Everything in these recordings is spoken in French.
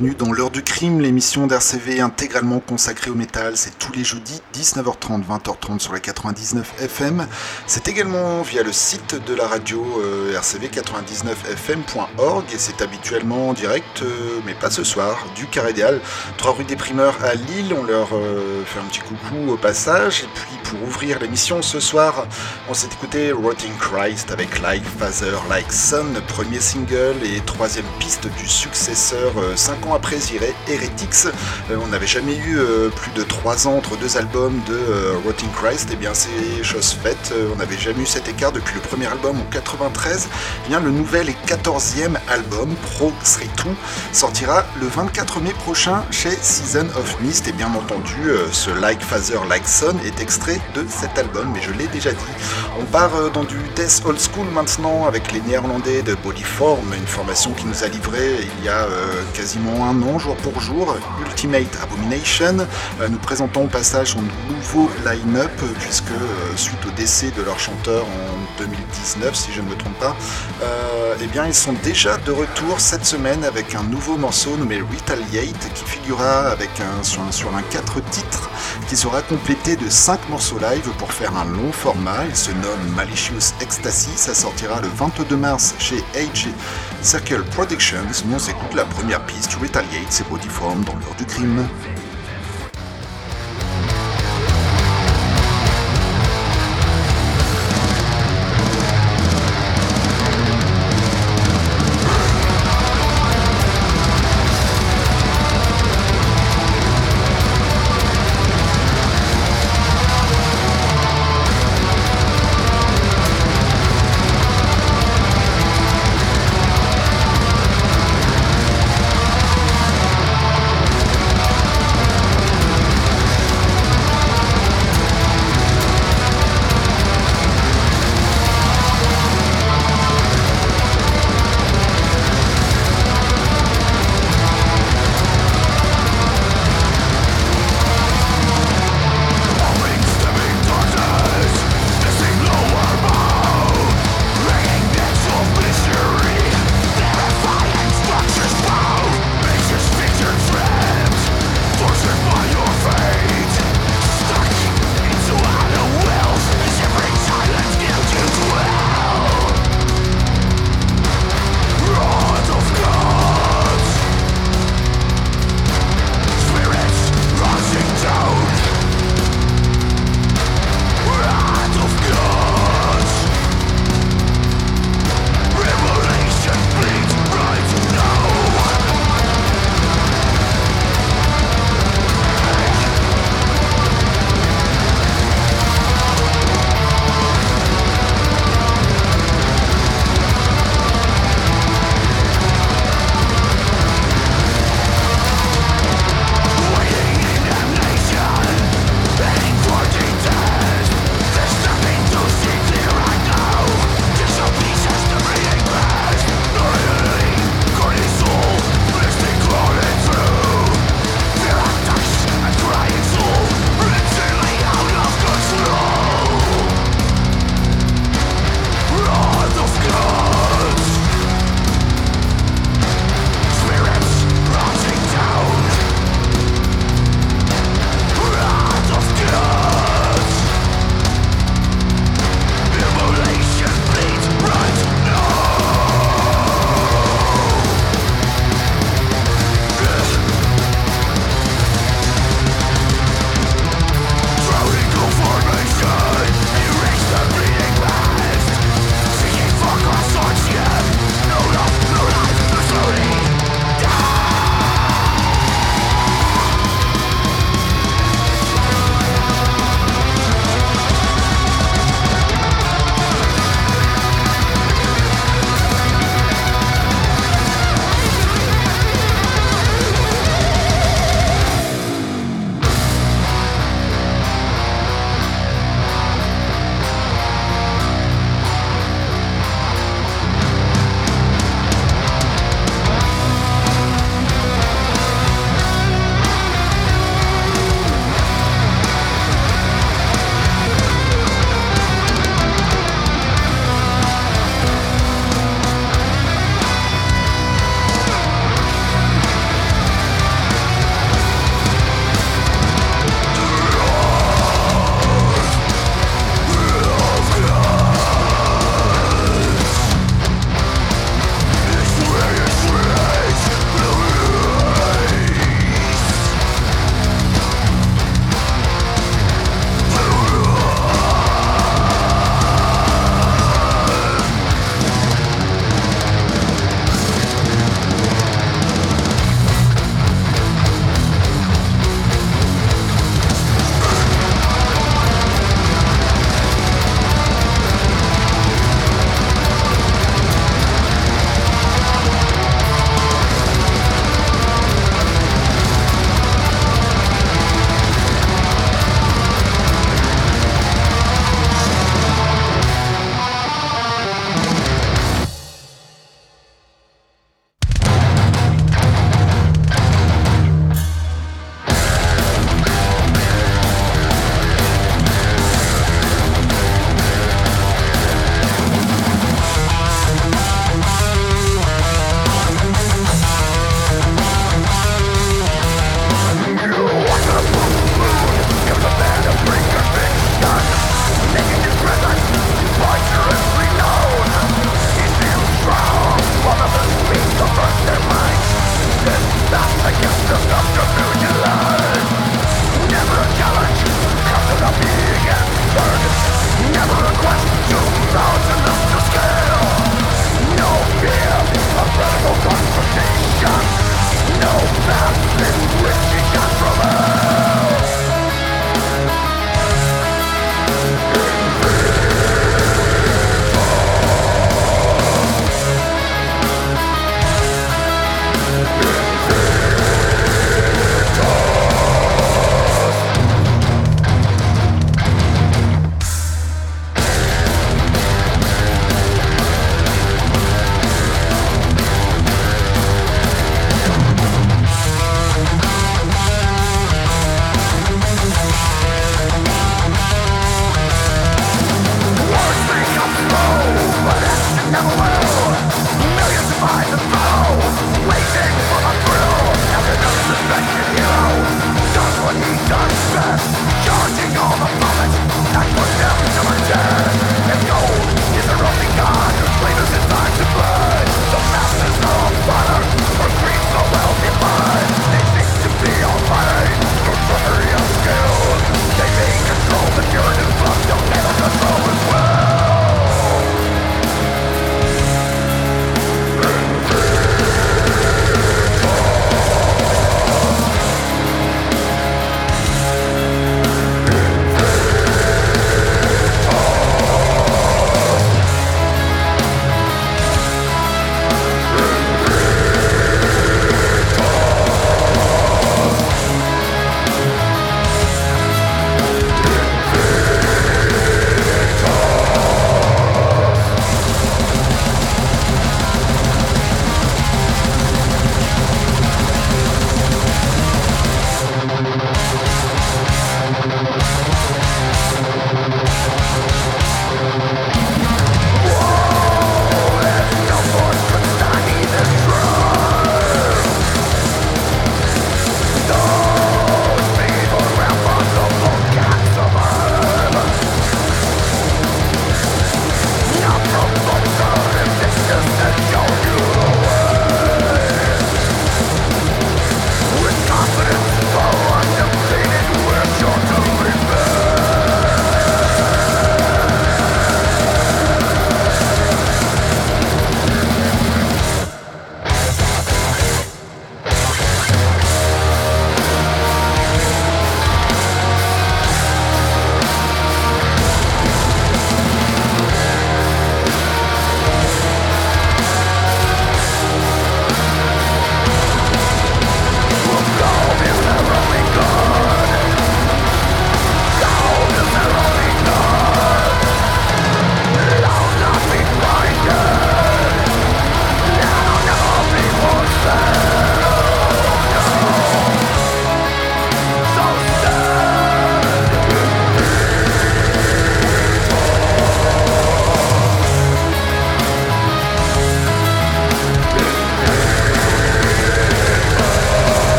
bienvenue dans l'heure du crime, l'émission d'RCV intégralement consacrée au métal. C'est tous les jeudis 19h30, 20h30 sur la 99 FM. C'est également via le site de la radio euh, rcv99fm.org et c'est habituellement en direct, euh, mais pas ce soir, du Carré des Halles, 3 rue des Primeurs à Lille. On leur euh, fait un petit coucou au passage. Et puis pour ouvrir l'émission ce soir, on s'est écouté Rotting Christ avec Like Father, Like Son, premier single et troisième piste du successeur 5 euh, ans après Ziré Heretics. Euh, on n'avait jamais eu euh, plus de 3 ans entre deux albums de Rotting Christ, et eh bien c'est chose faite, on n'avait jamais eu cet écart depuis le premier album en 93. Eh bien le nouvel et 14e album, Pro 3 sortira le 24 mai prochain chez Season of Mist et bien entendu ce Like Father Like Son est extrait de cet album mais je l'ai déjà dit. On part dans du death old school maintenant avec les néerlandais de Bodyform, une formation qui nous a livré il y a euh, quasiment un an, jour pour jour, Ultimate Abomination. Euh, nous présentons au passage son nouveau line-up, puisque euh, suite au décès de leur chanteur en 2019, si je ne me trompe pas, eh bien ils sont déjà de retour cette semaine avec un nouveau morceau nommé Retaliate, qui figurera avec sur, un, sur un 4 titres, qui sera complété de 5 morceaux live pour faire un long format. Il se nomme Malicious Ecstasy, ça sortira le 22 mars chez Age Circle Productions. Nous on s'écoute la première piste, Retaliate, c'est Bodyform dans l'heure du crime.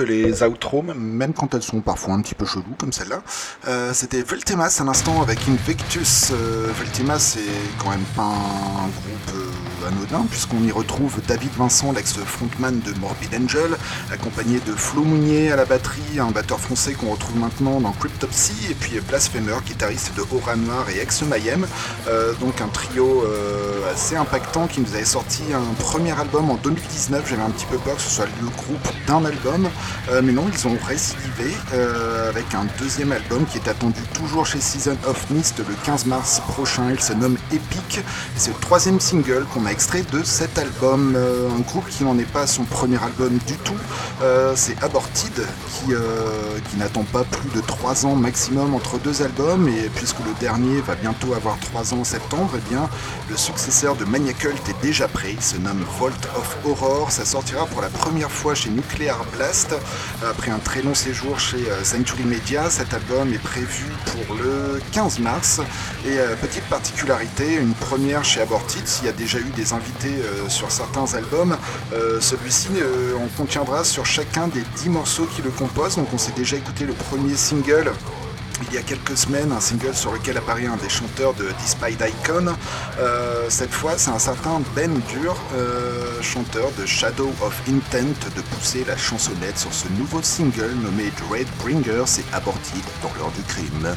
Les outros, même quand elles sont parfois un petit peu cheloues comme celle-là. Euh, C'était Voltemas à l'instant avec Invictus. Euh, Voltemas c'est quand même pas un groupe anodin puisqu'on y retrouve David Vincent, l'ex-frontman de Morbid Angel, accompagné de Flo Mounier à la batterie, un batteur français qu'on retrouve maintenant dans Cryptopsy, et puis Blasphemer, guitariste de Aura Noir et ex-Mayhem. Euh, donc un trio euh, assez impactant qui nous avait sorti un premier album en 2019. J'avais un petit peu peur que ce soit le groupe d'un album, euh, mais non, ils ont récidivé avec un deuxième album qui est attendu toujours chez Season of Mist le 15 mars prochain. Il se nomme Epic. C'est le troisième single qu'on a extrait de cet album. Euh, un groupe qui n'en est pas son premier album du tout. C'est Aborted qui, qui n'attend pas plus de 3 ans maximum entre deux albums et puisque le dernier va bientôt avoir 3 ans en septembre, eh bien le successeur de Maniacult est déjà prêt. Il se nomme Vault of Horror. Ça sortira pour la première fois chez Nuclear Blast. Après un très long séjour chez euh, Century Media, cet album est prévu pour le 15 mars. Et euh, petite particularité, une première chez Aborted, s'il y a déjà eu des invités euh, sur certains albums, celui-ci on contiendra sur chacun des 10 morceaux qui le composent. Donc on s'est déjà écouté le premier single il y a quelques semaines, un single sur lequel apparaît un des chanteurs de Despite Icon. Euh, cette fois, c'est un certain Ben Dur, euh, chanteur de Shadow of Intent, de pousser la chansonnette sur ce nouveau single nommé Dread Bringer, c'est aborti dans l'heure du crime.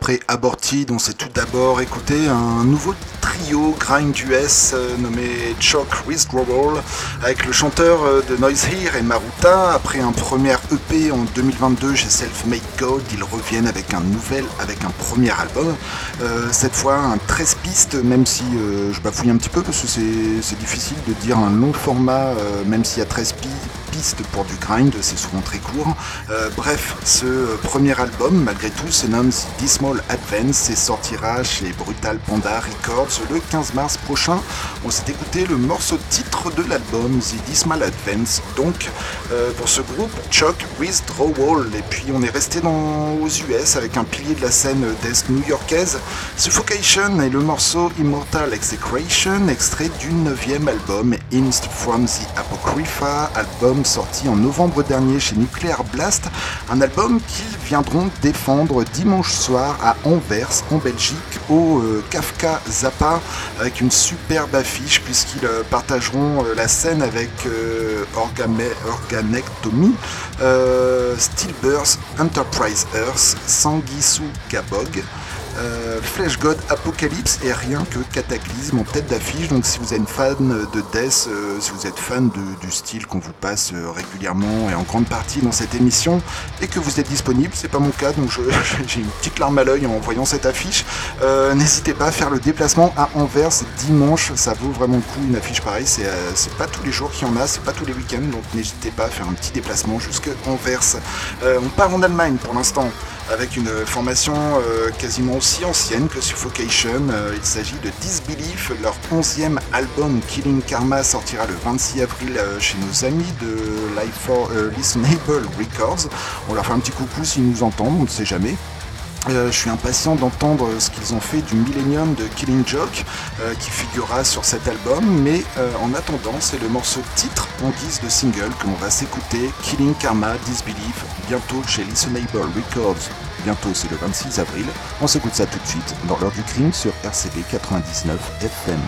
Après Aborted, on s'est tout d'abord écouté un nouveau trio grind US euh, nommé Choc Withdrawal avec le chanteur euh, de Noise Here et Maruta. Après un premier EP en 2022 chez Self Made God, ils reviennent avec un nouvel, avec un premier album. Euh, cette fois un 13 pistes, même si je bafouille un petit peu parce que c'est difficile de dire un long format, même s'il y a 13 pistes pour du grind, c'est souvent très court. Euh, bref, ce premier album, malgré tout, se nomme The Dismal Advance et sortira chez Brutal Panda Records le 15 mars prochain. On s'est écouté le morceau titre de l'album, The Dismal Advance, donc euh, pour ce groupe, Chuck Withdrawal. Et puis on est resté aux US avec un pilier de la scène death new-yorkaise, Suffocation et le morceau Immortal Execration, extrait du 9 album, Inst from the Apocrypha, album sorti en novembre dernier chez Nuclear Blast, un album qu'ils viendront défendre dimanche soir à Anvers, en Belgique, au euh, Kafka Zappa, avec une superbe affiche puisqu'ils euh, partageront euh, la scène avec Organectomy, Stillbirth, Enterprise Earth, Sanguisu Gabog. Euh, Flash God Apocalypse et rien que Cataclysme en tête d'affiche. Donc si vous êtes fan de Death, euh, si vous êtes fan du style qu'on vous passe euh, régulièrement et en grande partie dans cette émission, et que vous êtes disponible, c'est pas mon cas, donc j'ai une petite larme à l'œil en voyant cette affiche. N'hésitez pas à faire le déplacement à Anvers dimanche, ça vaut vraiment le coup. Une affiche pareille, c'est pas tous les jours qu'il y en a, c'est pas tous les week-ends, donc n'hésitez pas à faire un petit déplacement jusque Anvers. on part en Allemagne pour l'instant avec une formation euh, quasiment aussi ancienne que Suffocation. Euh, il s'agit de Disbelief, leur 11e album Killing Karma sortira le 26 avril euh, chez nos amis de Life for Listenable Records. On leur fait un petit coucou s'ils nous entendent, on ne sait jamais. Je suis impatient d'entendre ce qu'ils ont fait du Millennium de Killing Joke qui figurera sur cet album, mais en attendant, c'est le morceau titre en guise de single que l'on va s'écouter Killing Karma, Disbelief, bientôt chez Listenable Records. Bientôt, c'est le 26 avril. On s'écoute ça tout de suite dans l'heure du crime sur RCB 99 FM.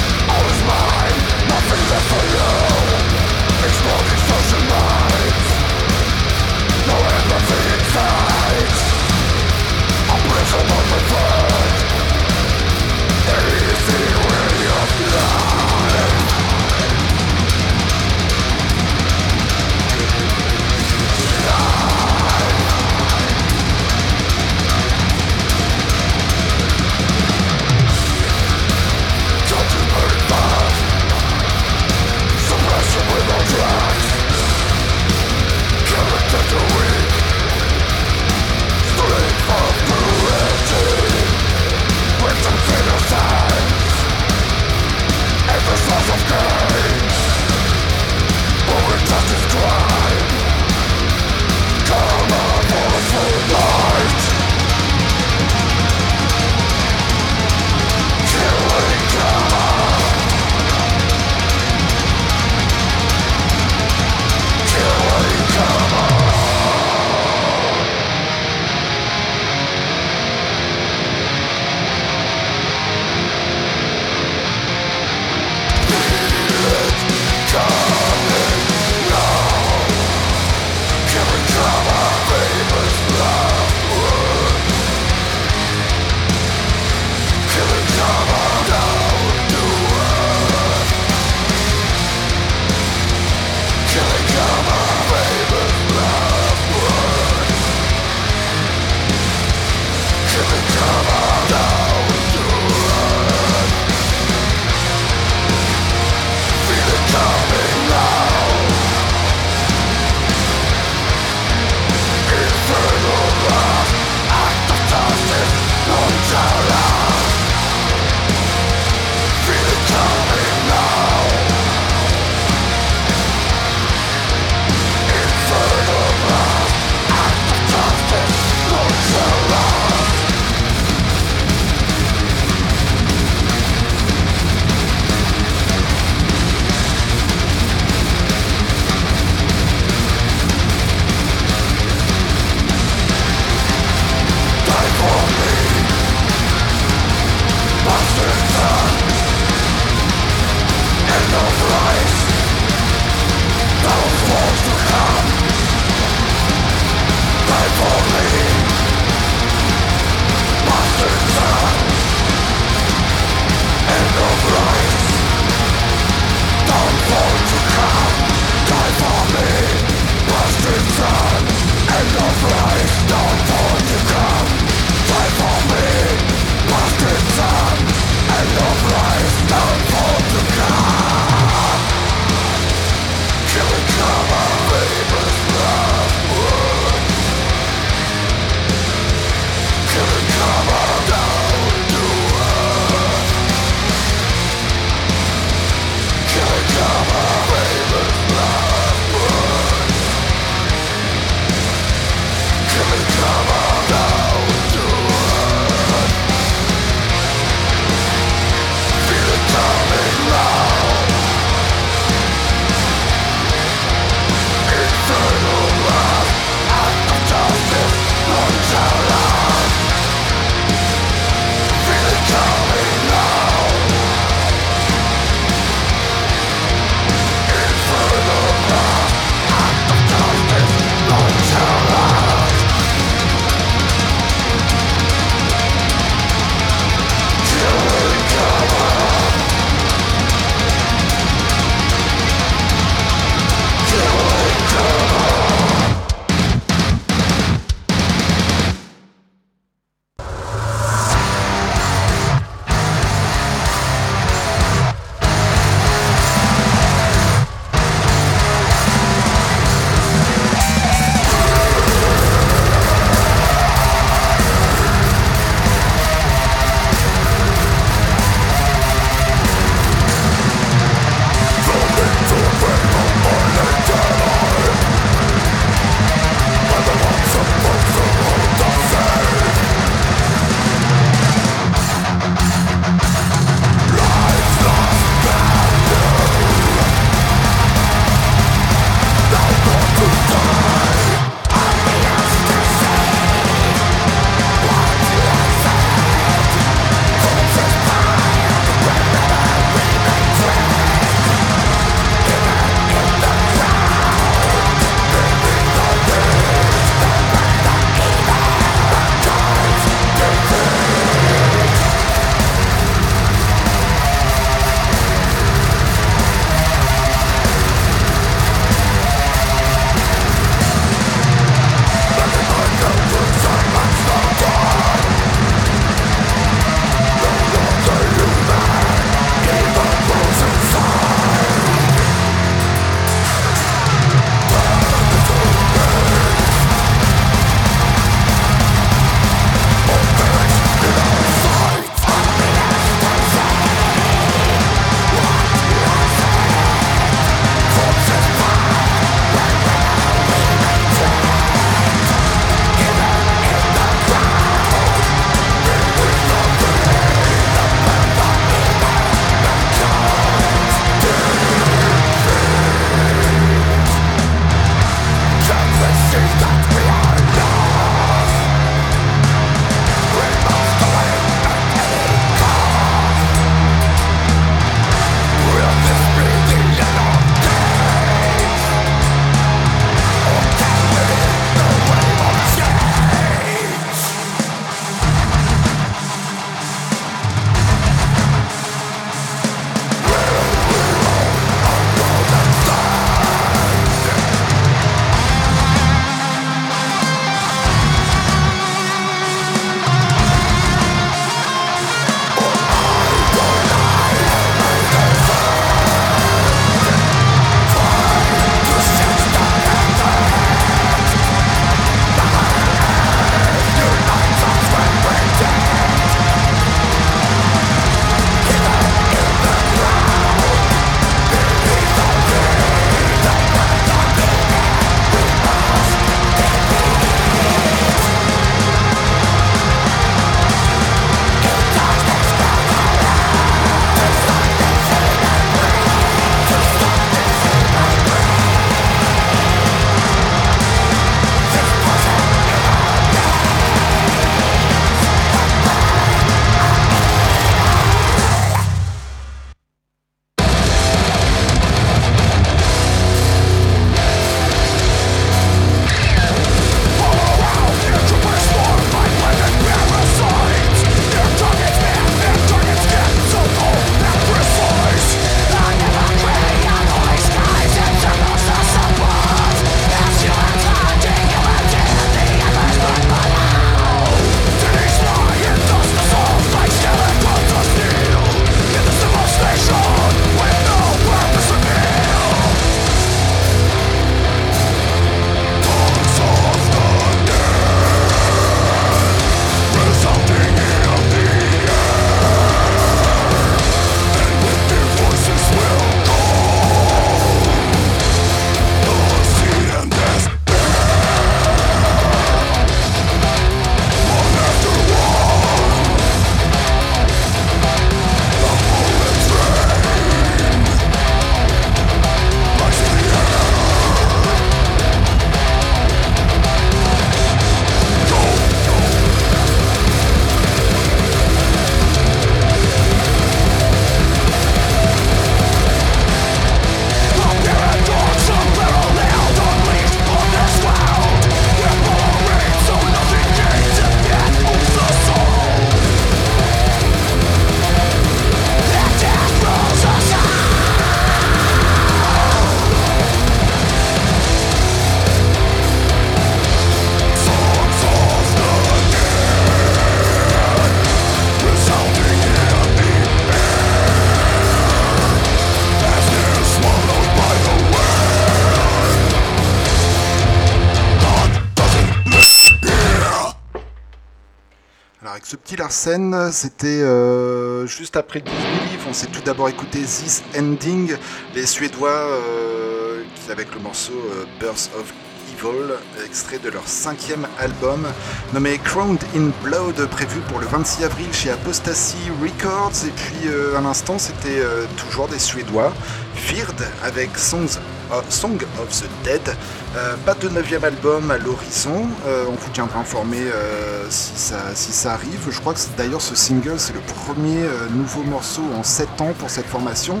Larsen, c'était euh, juste après Disbelief. On s'est tout d'abord écouté This Ending, les Suédois euh, avec le morceau euh, Birth of Evil, extrait de leur cinquième album nommé Crowned in Blood, prévu pour le 26 avril chez Apostasy Records. Et puis à l'instant, c'était toujours des Suédois, Feared avec Songs Song of the Dead. Euh, pas de neuvième album à l'horizon. Euh, on vous tiendra informé euh, si, ça, si ça arrive. Je crois que d'ailleurs ce single c'est le premier nouveau morceau en 7 ans pour cette formation.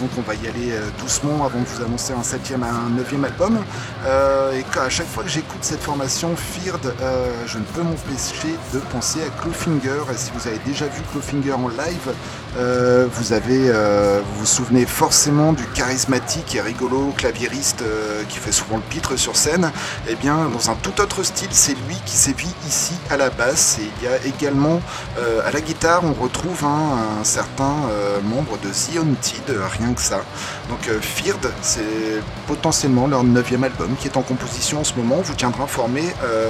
donc on va y aller doucement avant de vous annoncer un septième à un neuvième album. et à chaque fois que j'écoute cette formation Feared, je ne peux m'empêcher de penser à Clawfinger. Et si vous avez déjà vu Clawfinger en live, vous avez vous vous souvenez forcément du charismatique et rigolo claviériste euh, qui fait souvent le pitre sur scène, eh bien dans un tout autre style, c'est lui qui sévit ici à la basse. Et il y a également euh, à la guitare, on retrouve un, certain euh, membre de Zion rien que ça. Donc Feared, c'est potentiellement leur neuvième album qui est en composition en ce moment. On vous tiendra informé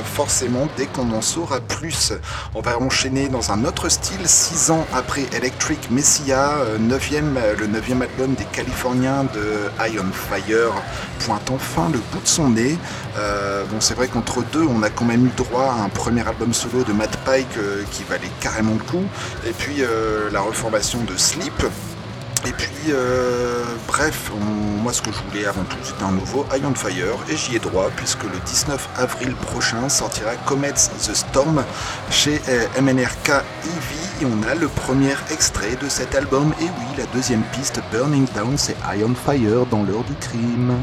forcément dès qu'on en saura plus. On va enchaîner dans un autre style, six ans après Electric Messiah, neuvième, le neuvième album des Californiens de Iron Fire pointe enfin le bout de son nez. Euh, bon, c'est vrai qu'entre deux, on a quand même eu droit à un premier album solo de Matt Pike euh, qui valait carrément le coup, et puis euh, la reformation de Sleep. Et puis, bref, moi ce que je voulais avant tout, c'était un nouveau Iron Fire, et j'y ai droit, puisque le 19 avril prochain sortira Comets the Storm chez MNRK Eevee, et on a le premier extrait de cet album, et oui, la deuxième piste, Burning Down, c'est Iron Fire dans l'heure du crime.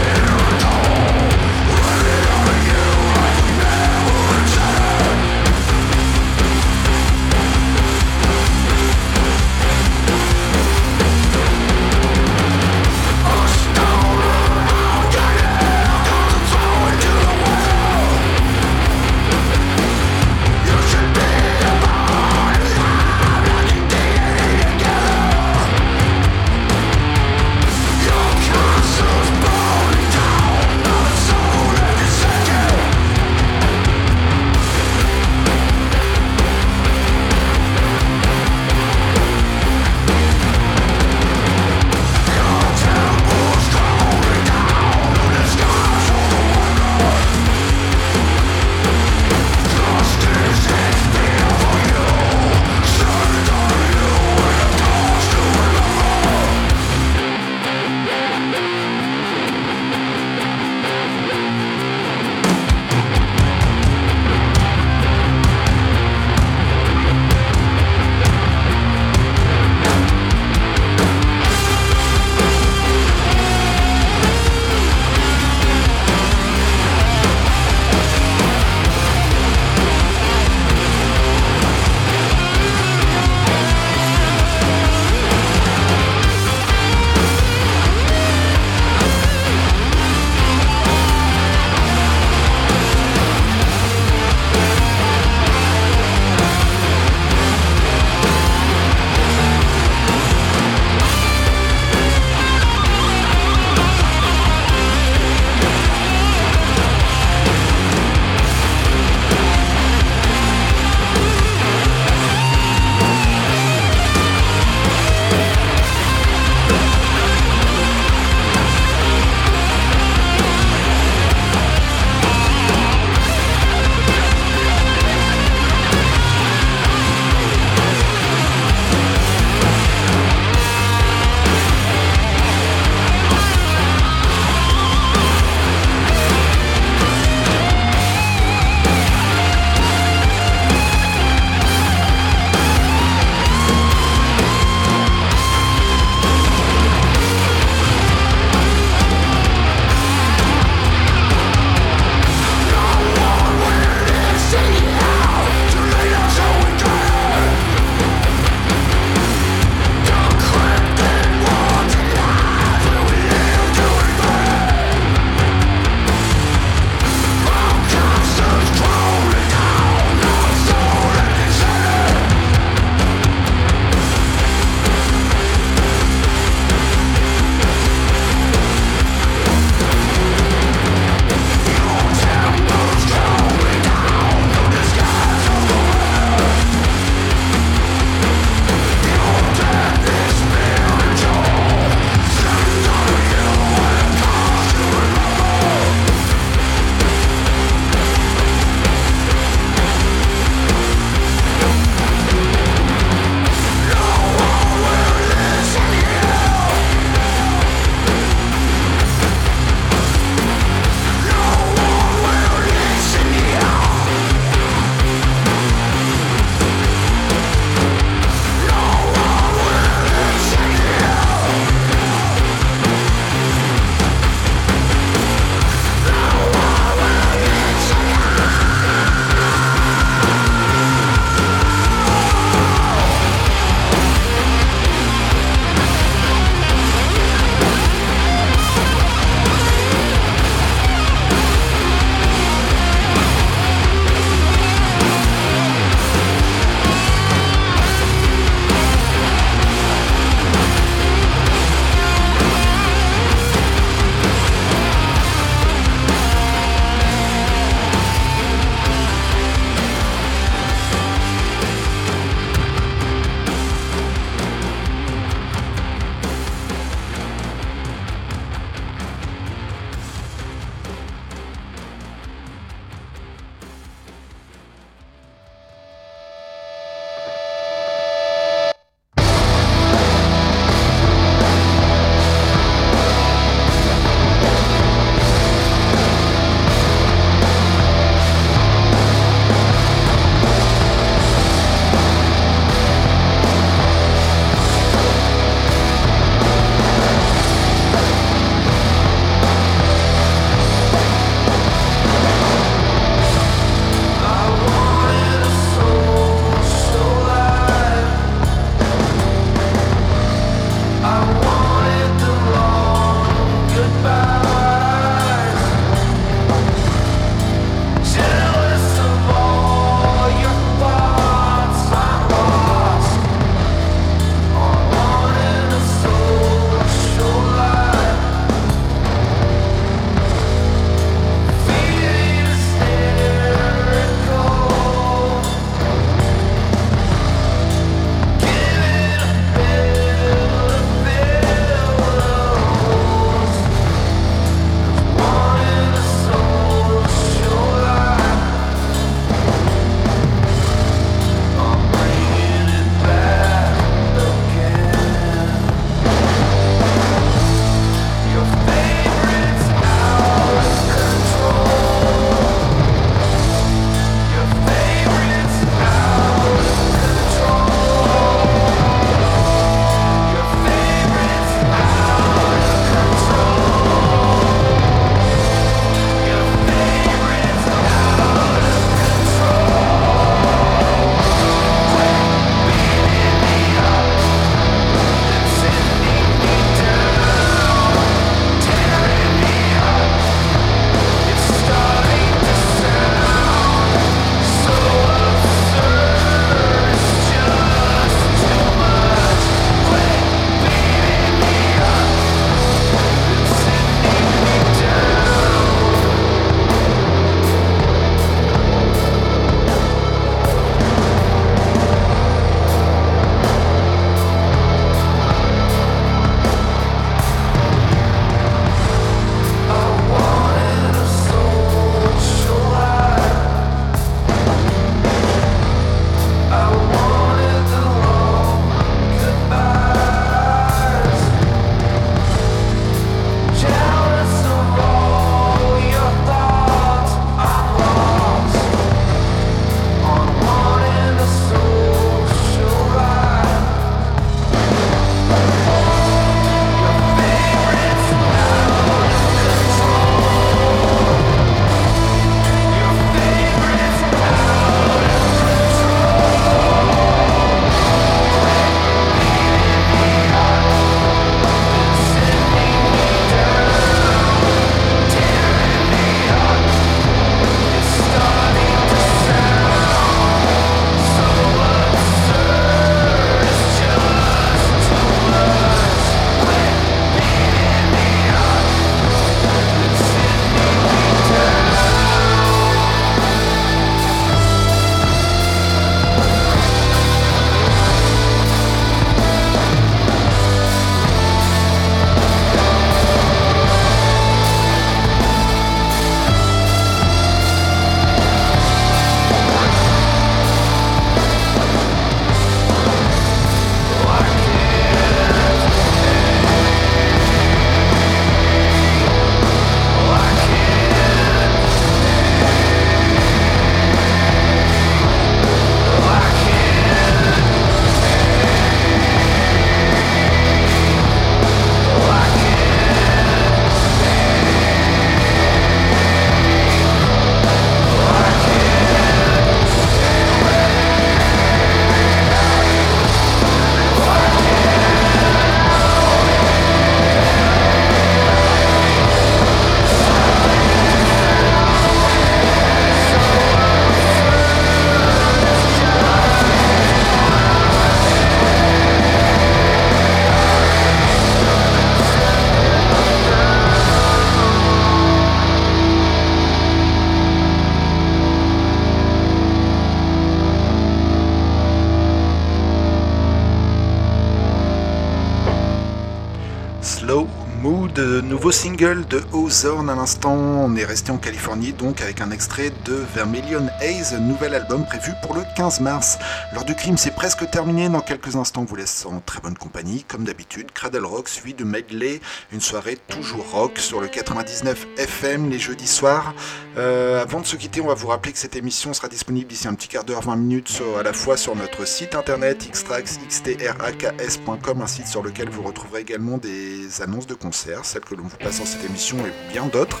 Nouveau single de Ozorn à l'instant. On est resté en Californie donc avec un extrait de Vermilion Haze, nouvel album prévu pour le 15 mars. L'heure du crime c'est presque terminé. Dans quelques instants, on vous laisse en très bonne compagnie. Comme d'habitude, Cradle Rock suivi de Medley, une soirée toujours rock sur le 99 FM les jeudis soirs. Euh, avant de se quitter, on va vous rappeler que cette émission sera disponible d'ici un petit quart d'heure, 20 minutes à la fois sur notre site internet xtrax.com, un site sur lequel vous retrouverez également des annonces de concerts celle que l'on vous passe dans cette émission et bien d'autres,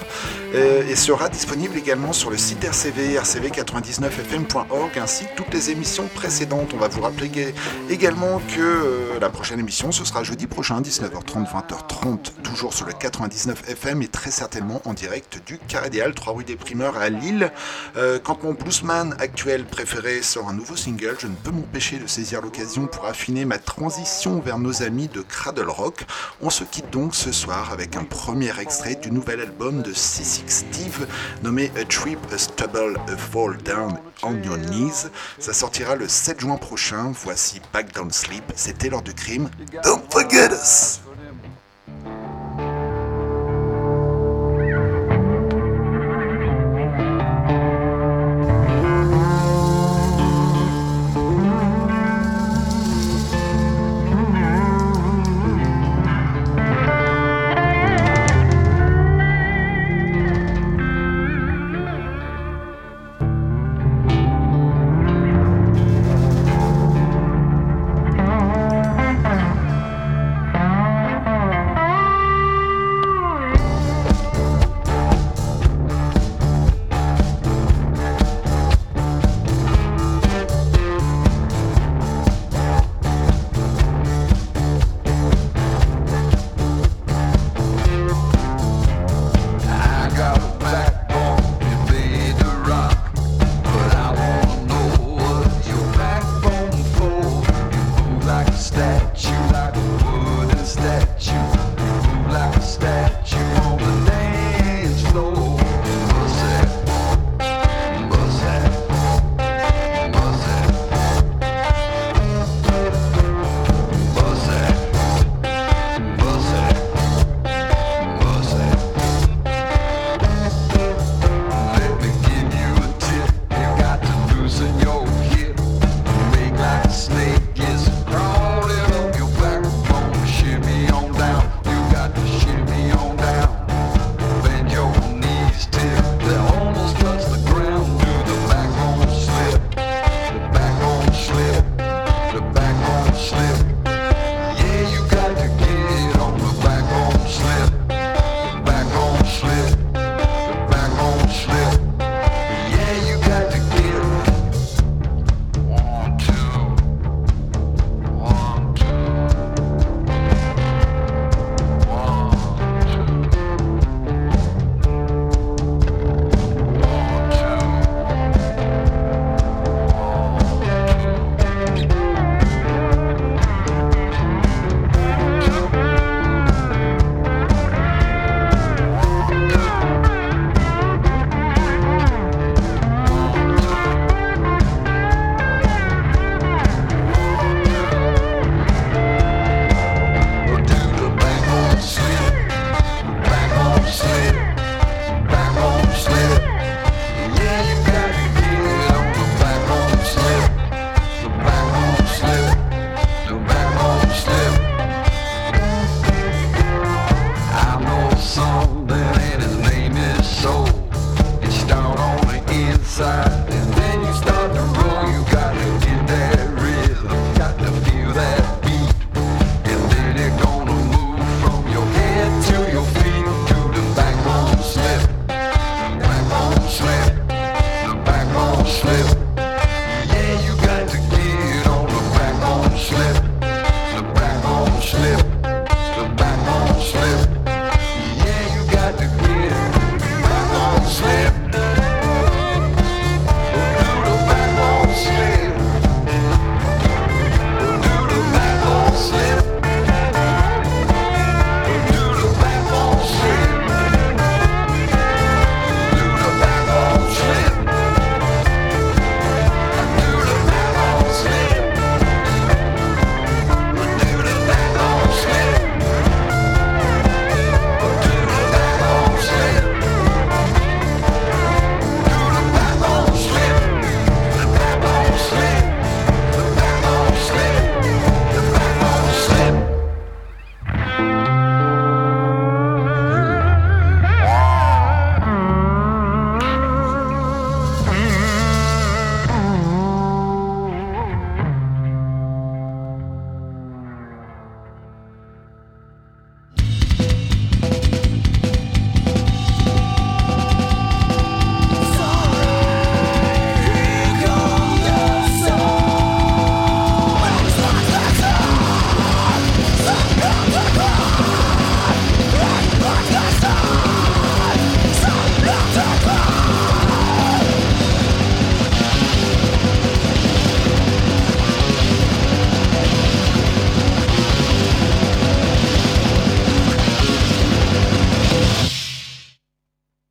euh, et sera disponible également sur le site RCV, rcv99fm.org, ainsi que toutes les émissions précédentes. On va vous rappeler également que euh, la prochaine émission, ce sera jeudi prochain, 19h30, 20h30, toujours sur le 99 FM et très certainement en direct du Halles, 3 rue des À Lille. Euh, quand mon bluesman actuel préféré sort un nouveau single, je ne peux m'empêcher de saisir l'occasion pour affiner ma transition vers nos amis de Cradle Rock. On se quitte donc ce soir avec un premier extrait du nouvel album de C6 Steve nommé A Trip, A Stubble, A Fall Down on Your Knees. Ça sortira le 7 juin prochain. Voici Back Down Sleep. C'était l'heure du crime. Don't forget us!